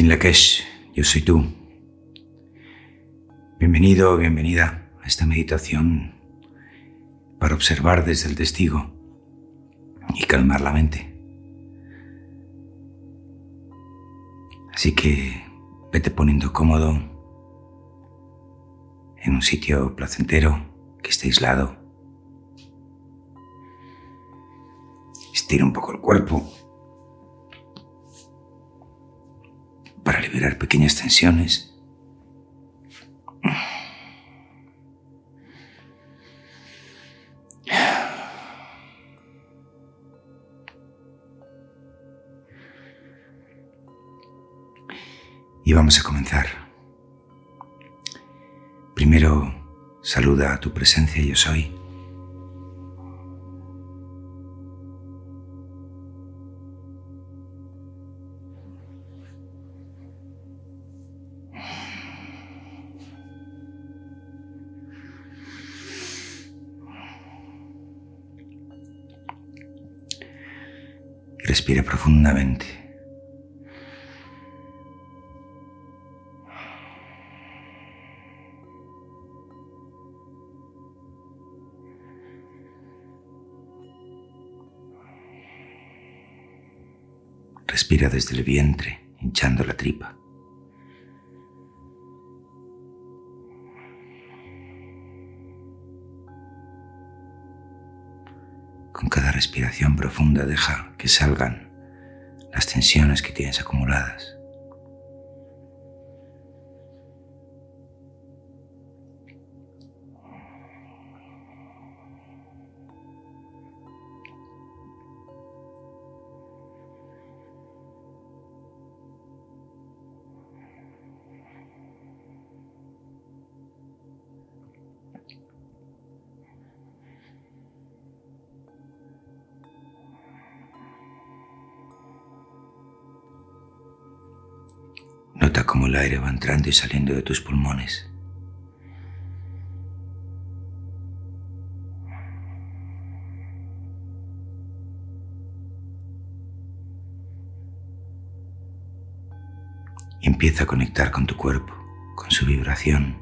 In Lakesh, yo soy tú. Bienvenido bienvenida a esta meditación para observar desde el testigo y calmar la mente. Así que vete poniendo cómodo en un sitio placentero que esté aislado. Estira un poco el cuerpo para liberar pequeñas tensiones. Y vamos a comenzar. Primero, saluda a tu presencia yo soy. Respira profundamente. Respira desde el vientre, hinchando la tripa. Con cada respiración profunda deja que salgan las tensiones que tienes acumuladas. Cómo el aire va entrando y saliendo de tus pulmones. Empieza a conectar con tu cuerpo, con su vibración.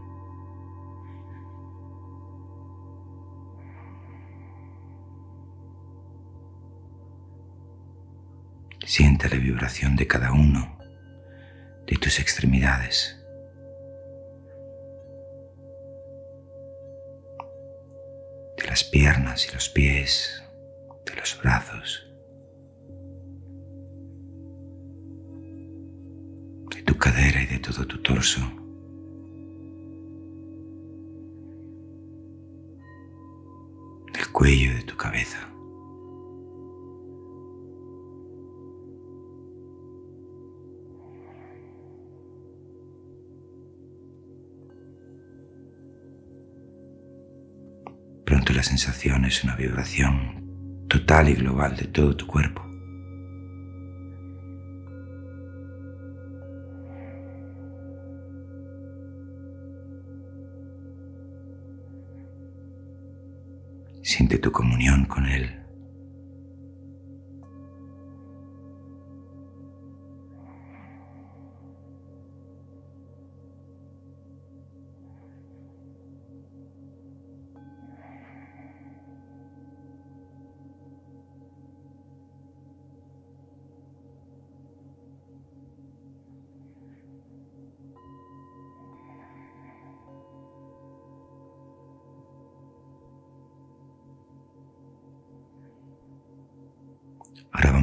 Siente la vibración de cada uno tus extremidades. De las piernas y los pies, de los brazos, de tu cadera y de todo tu torso. Del cuello de tu cabeza. La sensación es una vibración total y global de todo tu cuerpo. Siente tu comunión con Él.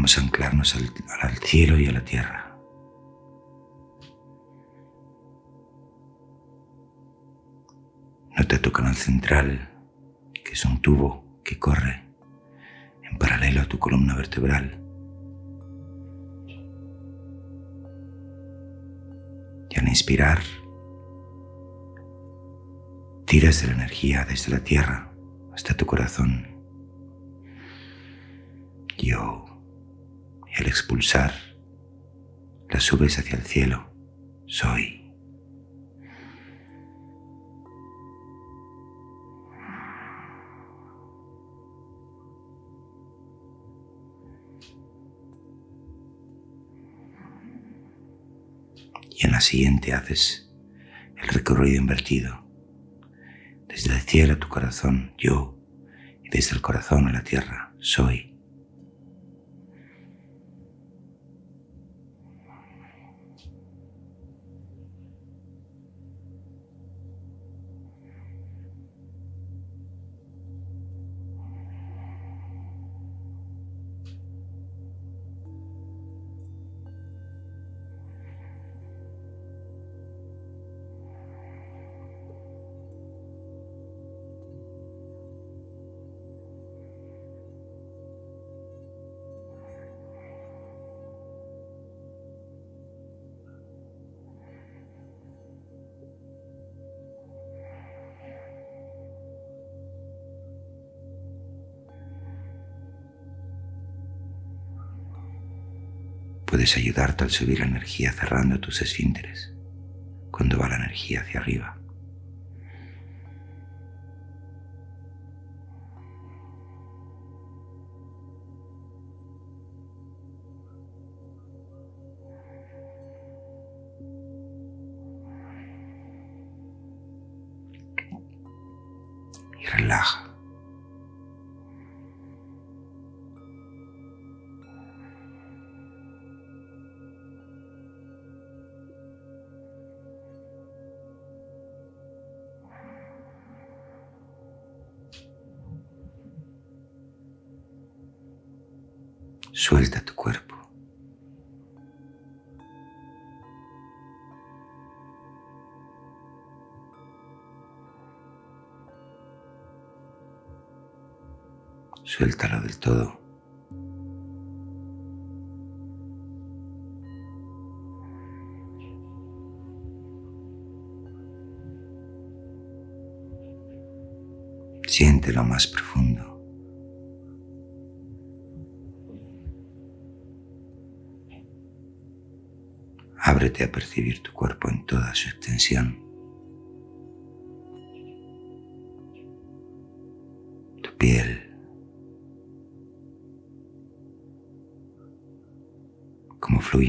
Anclarnos al, al, cielo y a la tierra. Nota tu canal central, que es un tubo que corre en paralelo a tu columna vertebral. Y al inspirar, tiras de la energía desde la tierra hasta tu corazón. Yo al expulsar las subes hacia el cielo, soy. y en la siguiente haces el recorrido invertido. Desde el cielo a tu corazón, yo, y desde el corazón a la tierra, soy. Puedes ayudarte al subir la energía cerrando tus esfínteres cuando va la energía hacia arriba. Suéltalo del todo. Siente lo más profundo. Ábrete a percibir tu cuerpo en toda su extensión.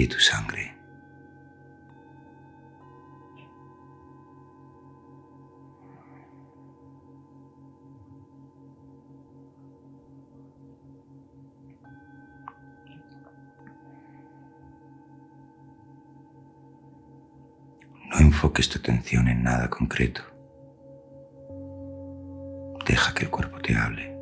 Tu sangre. No enfoques tu atención en nada concreto. Deja que el cuerpo te hable.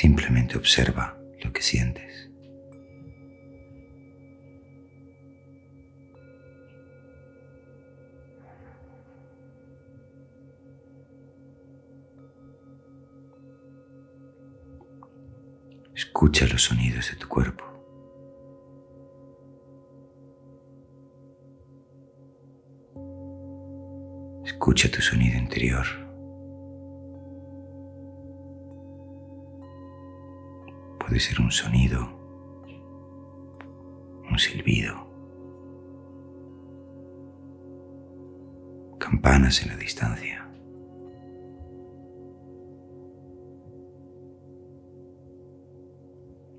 Simplemente observa lo que sientes. Escucha los sonidos de tu cuerpo. Escucha tu sonido interior. Puede ser un sonido, un silbido, campanas en la distancia.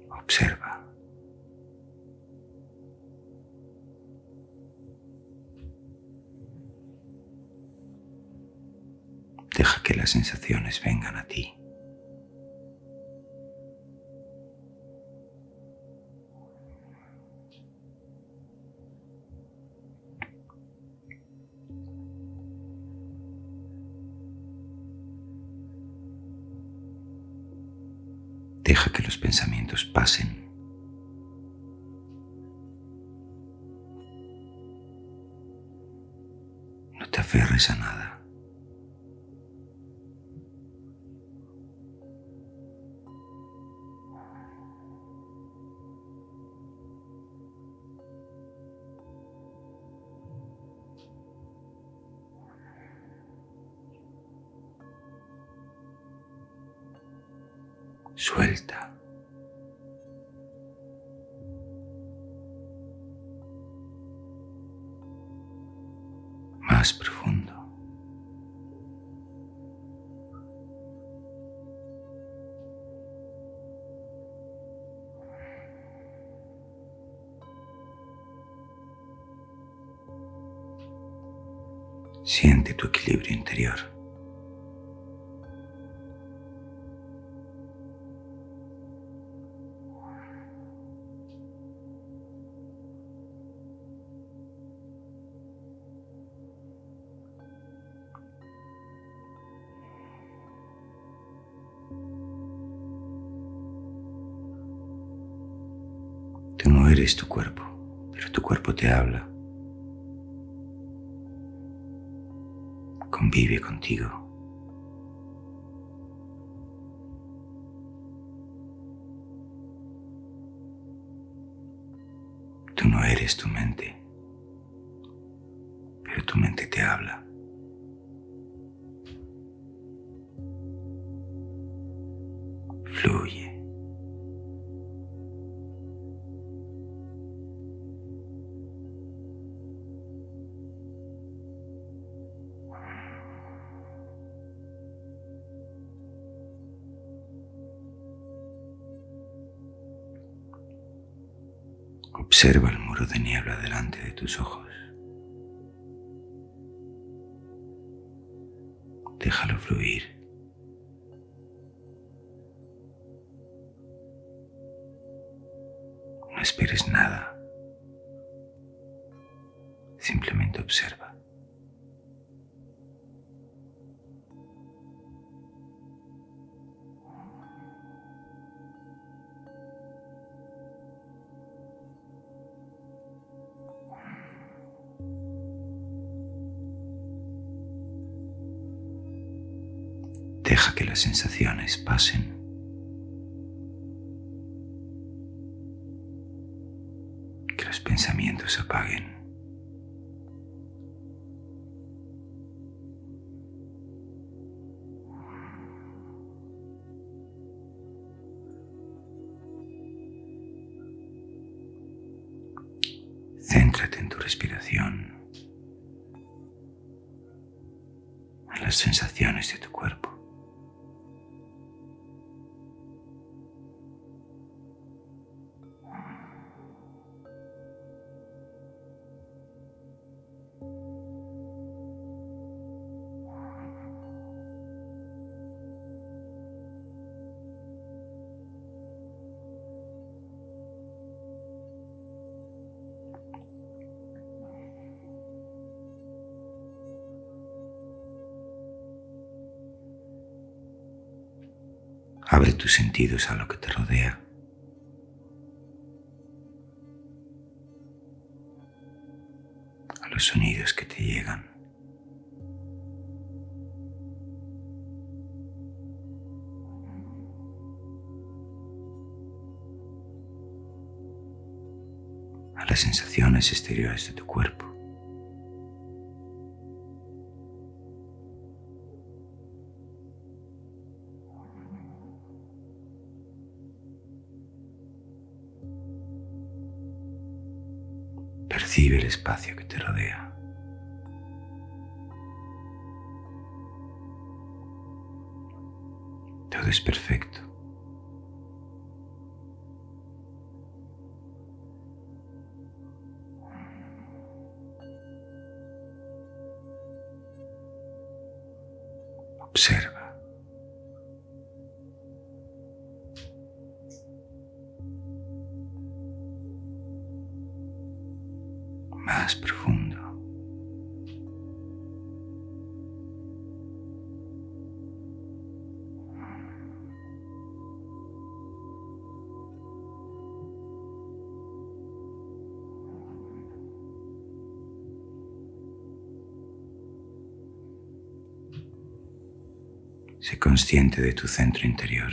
Observa. Deja que las sensaciones vengan a ti. Deja que los pensamientos pasen. No te aferres a nada. Profundo. Siente tu equilibrio interior. Eres tu cuerpo, pero tu cuerpo te habla. Convive contigo. Tú no eres tu mente, pero tu mente te habla. Fluye. Tus ojos. Déjalo fluir. No esperes nada. Simplemente observa. Que las sensaciones pasen. Que los pensamientos apaguen. Céntrate en tu respiración, en las sensaciones de tu cuerpo. Abre tus sentidos a lo que te rodea. A los sonidos que te llegan. A las sensaciones exteriores de tu cuerpo. Espacio que te rodea. Todo es perfecto. Consciente de tu centro interior.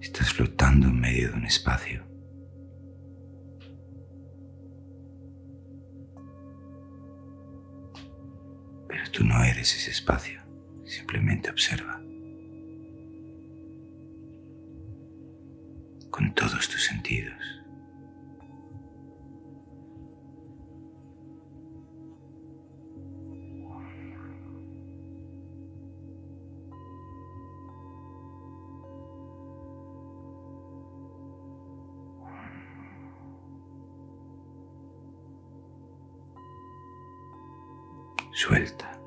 Estás flotando en medio de un espacio. Pero tú no eres ese espacio, Simplemente observa. Todos tus sentidos. Suelta.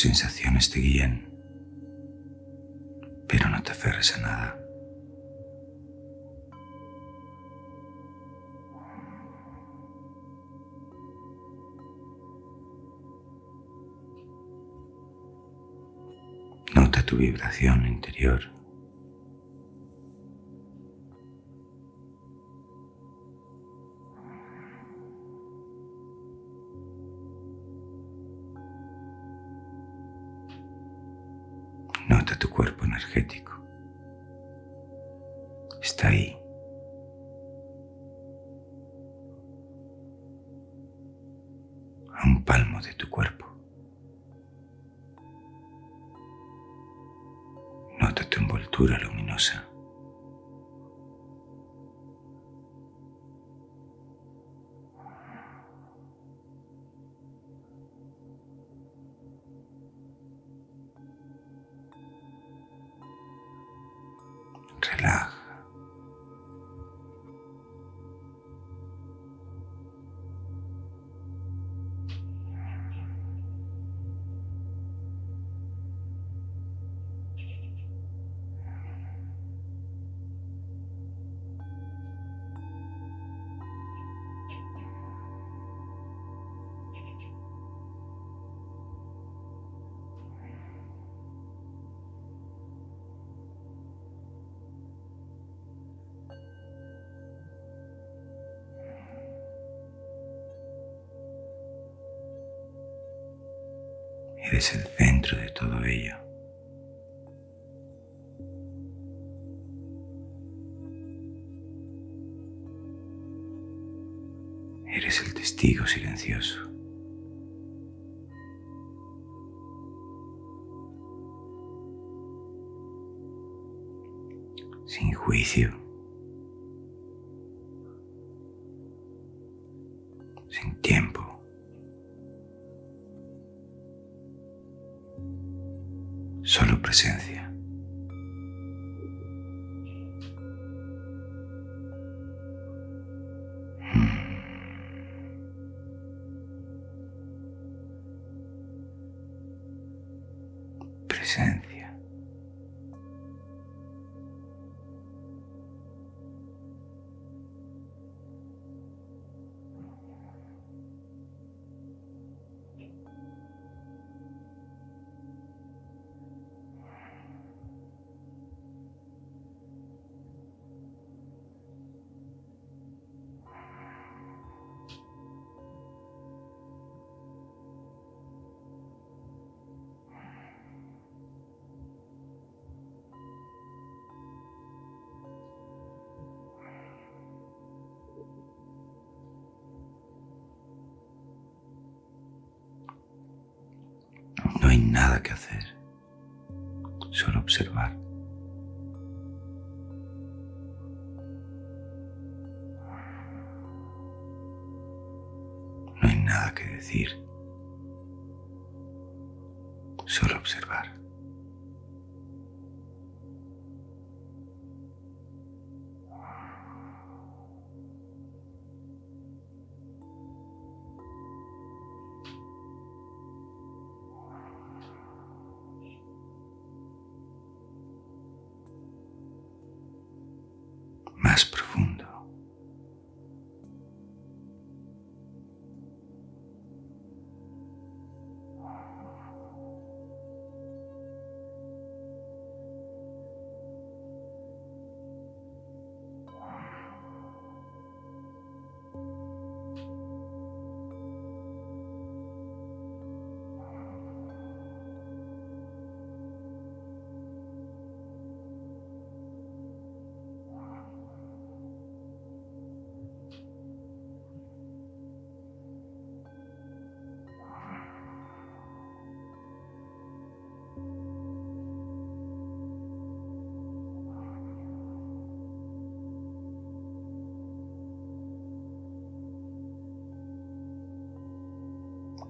Sensaciones te guíen, pero no te aferres a nada. Nota tu vibración interior. Tu envoltura luminosa. Eres el centro de todo ello. Eres el testigo silencioso. Sin juicio. Presencia. Hay nada que hacer, solo observar. No hay nada que decir,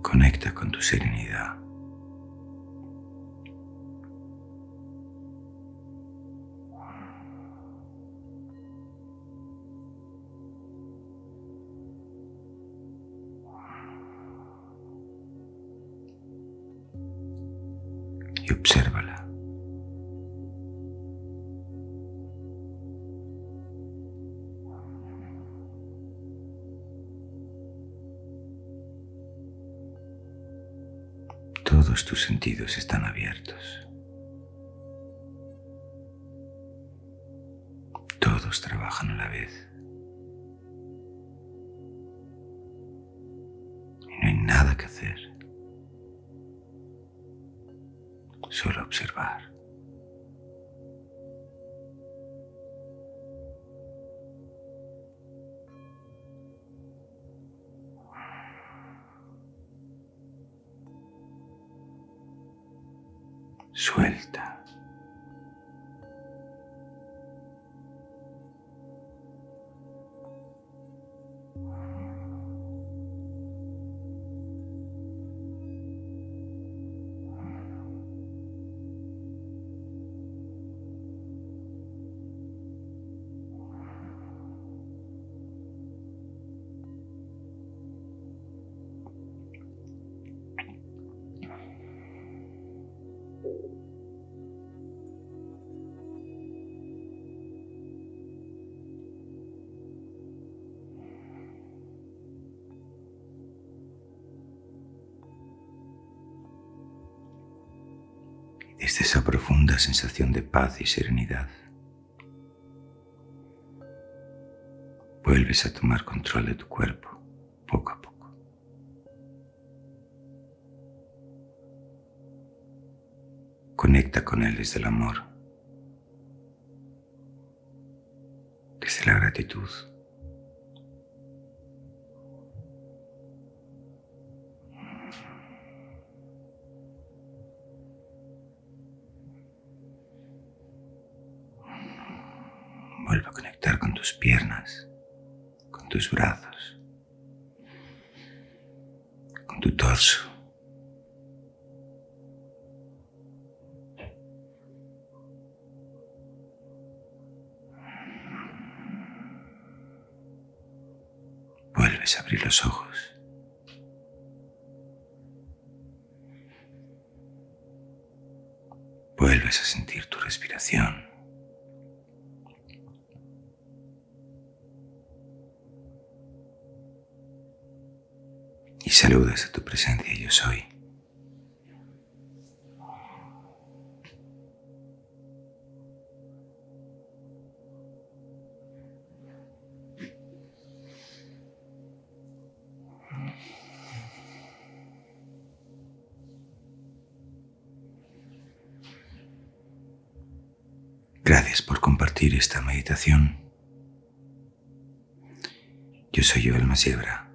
Conecta con tu serenidad. Tus sentidos están abiertos. Todos trabajan a la vez. Y no hay nada que hacer. Solo observar. Suelta. Esa profunda sensación de paz y serenidad, vuelves a tomar control de tu cuerpo poco a poco. Conecta con él desde el amor, desde la gratitud. Vuelve a conectar con tus piernas, con tus brazos, con tu torso. Vuelves a abrir los ojos. Vuelves a sentir tu respiración. Saludas a tu presencia yo soy. Gracias por compartir esta meditación. Yo soy Joel Masiebra